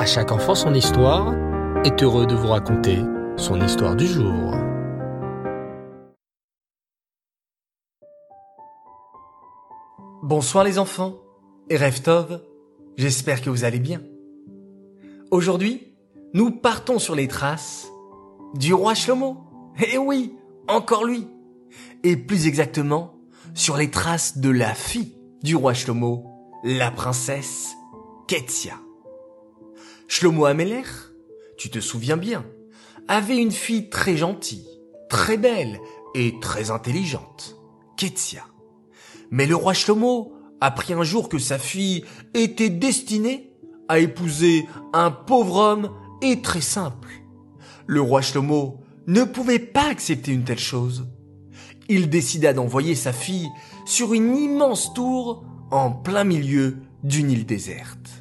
À chaque enfant son histoire est heureux de vous raconter son histoire du jour. Bonsoir les enfants et Reftov, j'espère que vous allez bien. Aujourd'hui, nous partons sur les traces du roi Shlomo. Eh oui, encore lui. Et plus exactement, sur les traces de la fille du roi Shlomo, la princesse Ketsia. Shlomo Ameler, tu te souviens bien, avait une fille très gentille, très belle et très intelligente, Ketsia. Mais le roi Shlomo apprit un jour que sa fille était destinée à épouser un pauvre homme et très simple. Le roi Shlomo ne pouvait pas accepter une telle chose. Il décida d'envoyer sa fille sur une immense tour en plein milieu d'une île déserte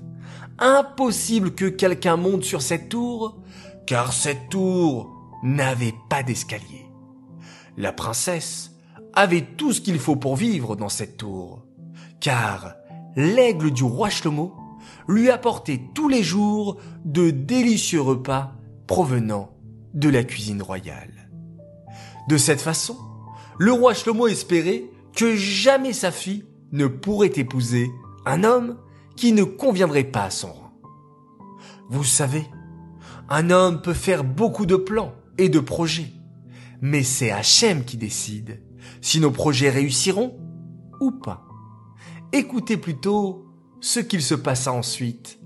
impossible que quelqu'un monte sur cette tour, car cette tour n'avait pas d'escalier. La princesse avait tout ce qu'il faut pour vivre dans cette tour, car l'aigle du roi Shlomo lui apportait tous les jours de délicieux repas provenant de la cuisine royale. De cette façon, le roi Shlomo espérait que jamais sa fille ne pourrait épouser un homme qui ne conviendrait pas à son rang. Vous savez, un homme peut faire beaucoup de plans et de projets, mais c'est Hachem qui décide si nos projets réussiront ou pas. Écoutez plutôt ce qu'il se passa ensuite.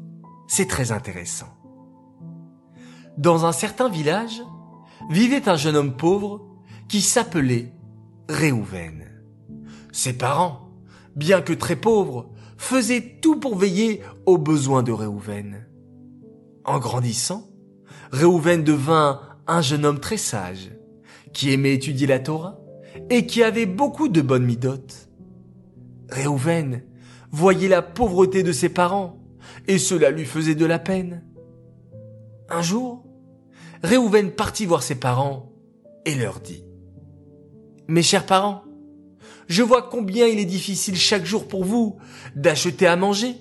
C'est très intéressant. Dans un certain village, vivait un jeune homme pauvre qui s'appelait Réhouven. Ses parents, bien que très pauvres, faisait tout pour veiller aux besoins de Réhouven. En grandissant, Réhouven devint un jeune homme très sage, qui aimait étudier la Torah et qui avait beaucoup de bonnes midotes. Réhouven voyait la pauvreté de ses parents et cela lui faisait de la peine. Un jour, Réhouven partit voir ses parents et leur dit Mes chers parents, je vois combien il est difficile chaque jour pour vous d'acheter à manger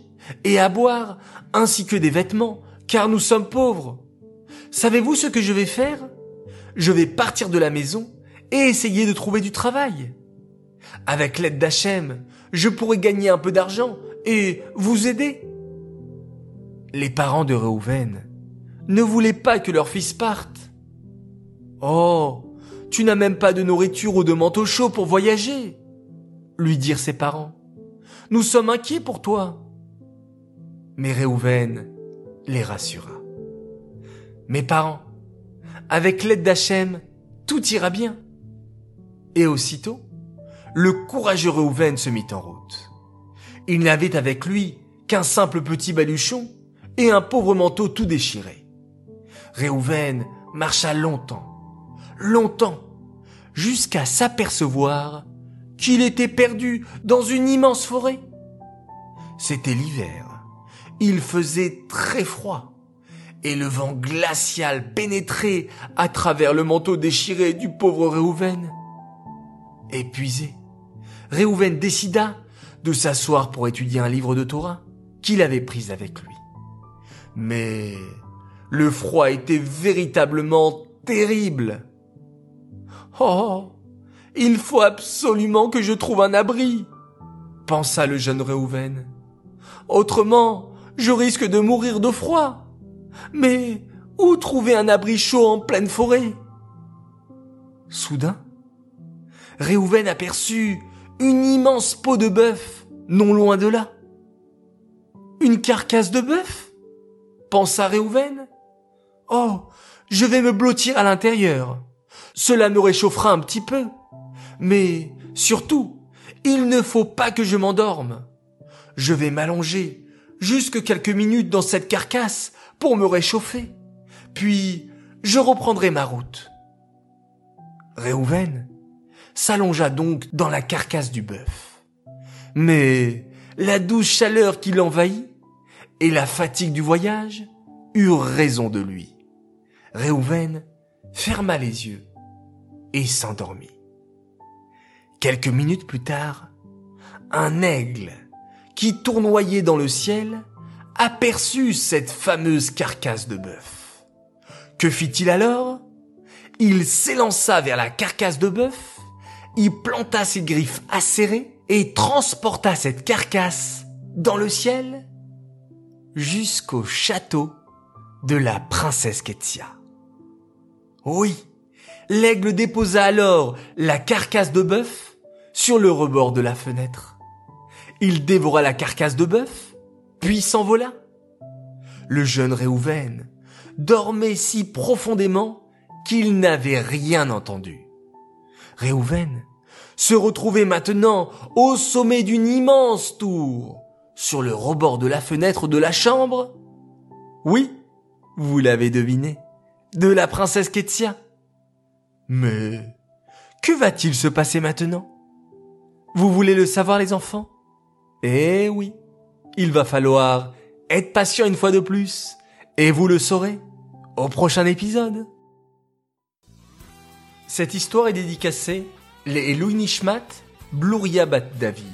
et à boire, ainsi que des vêtements, car nous sommes pauvres. Savez-vous ce que je vais faire? Je vais partir de la maison et essayer de trouver du travail. Avec l'aide d'Hachem, je pourrai gagner un peu d'argent et vous aider. Les parents de Reuven ne voulaient pas que leur fils parte. Oh, tu n'as même pas de nourriture ou de manteau chaud pour voyager lui dirent ses parents. Nous sommes inquiets pour toi. Mais Réhouven les rassura. Mes parents, avec l'aide d'Hachem, tout ira bien. Et aussitôt, le courageux Réhouven se mit en route. Il n'avait avec lui qu'un simple petit baluchon et un pauvre manteau tout déchiré. Réhouven marcha longtemps, longtemps, jusqu'à s'apercevoir qu'il était perdu dans une immense forêt. C'était l'hiver. Il faisait très froid et le vent glacial pénétrait à travers le manteau déchiré du pauvre Réhouven. Épuisé, Réhouven décida de s'asseoir pour étudier un livre de Torah qu'il avait pris avec lui. Mais le froid était véritablement terrible. Oh, il faut absolument que je trouve un abri, pensa le jeune Réhouven. Autrement, je risque de mourir de froid. Mais où trouver un abri chaud en pleine forêt? Soudain, Réhouven aperçut une immense peau de bœuf non loin de là. Une carcasse de bœuf? pensa Réhouven. Oh, je vais me blottir à l'intérieur. Cela me réchauffera un petit peu. Mais surtout, il ne faut pas que je m'endorme. Je vais m'allonger jusque quelques minutes dans cette carcasse pour me réchauffer. Puis, je reprendrai ma route. Réhouven s'allongea donc dans la carcasse du bœuf. Mais la douce chaleur qui l'envahit et la fatigue du voyage eurent raison de lui. Réhouven ferma les yeux et s'endormit. Quelques minutes plus tard, un aigle qui tournoyait dans le ciel aperçut cette fameuse carcasse de bœuf. Que fit-il alors? Il s'élança vers la carcasse de bœuf, il planta ses griffes acérées et transporta cette carcasse dans le ciel jusqu'au château de la princesse Ketsia. Oui, l'aigle déposa alors la carcasse de bœuf sur le rebord de la fenêtre. Il dévora la carcasse de bœuf, puis s'envola. Le jeune Réhouven dormait si profondément qu'il n'avait rien entendu. Réhouven se retrouvait maintenant au sommet d'une immense tour, sur le rebord de la fenêtre de la chambre. Oui, vous l'avez deviné, de la princesse Ketsia. Mais que va-t-il se passer maintenant? Vous voulez le savoir les enfants? Eh oui, il va falloir être patient une fois de plus, et vous le saurez au prochain épisode. Cette histoire est dédicacée les Louis Nishmat, Bat David.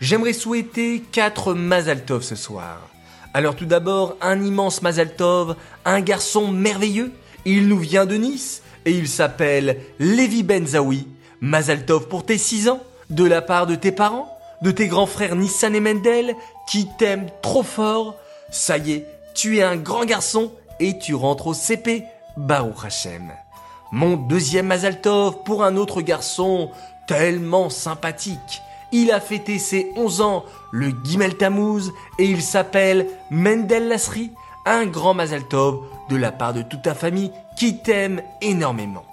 J'aimerais souhaiter quatre Mazaltov ce soir. Alors tout d'abord, un immense Mazaltov, un garçon merveilleux. Il nous vient de Nice et il s'appelle Lévi Benzaoui. Mazaltov pour tes 6 ans, de la part de tes parents, de tes grands frères Nissan et Mendel, qui t'aiment trop fort. Ça y est, tu es un grand garçon et tu rentres au CP, Baruch Hashem. Mon deuxième Mazaltov pour un autre garçon tellement sympathique. Il a fêté ses 11 ans le Gimel Tammuz et il s'appelle Mendel Lasri, un grand Mazaltov de la part de toute ta famille qui t'aime énormément.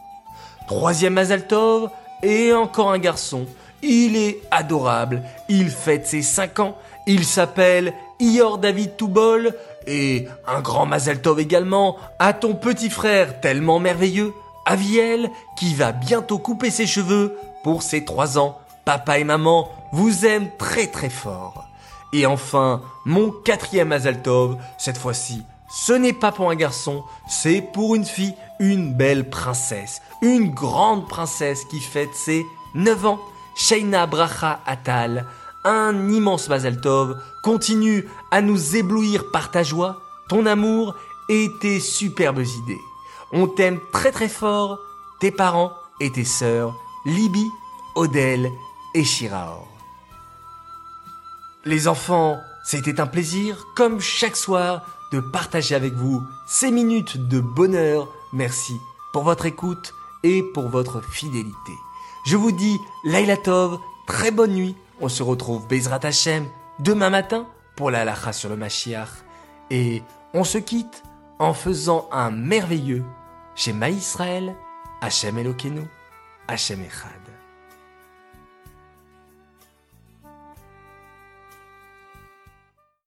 Troisième Mazaltov et encore un garçon. Il est adorable. Il fête ses 5 ans. Il s'appelle Ior David Toubol et un grand Mazaltov également à ton petit frère tellement merveilleux Aviel, qui va bientôt couper ses cheveux pour ses trois ans. Papa et maman vous aiment très très fort. Et enfin, mon quatrième Azaltov, cette fois-ci, ce n'est pas pour un garçon, c'est pour une fille, une belle princesse, une grande princesse qui fête ses 9 ans. Sheina Bracha Atal, un immense Mazaltov, continue à nous éblouir par ta joie, ton amour et tes superbes idées. On t'aime très très fort, tes parents et tes sœurs, Libby, Odell et Shiraor. Les enfants, c'était un plaisir, comme chaque soir, de partager avec vous ces minutes de bonheur. Merci pour votre écoute et pour votre fidélité. Je vous dis Laila Tov, très bonne nuit. On se retrouve Bezrat Hashem demain matin pour la lacha sur le Mashiach. Et on se quitte en faisant un merveilleux Shema Israël, Hashem Elokeinu, Hashem Echad.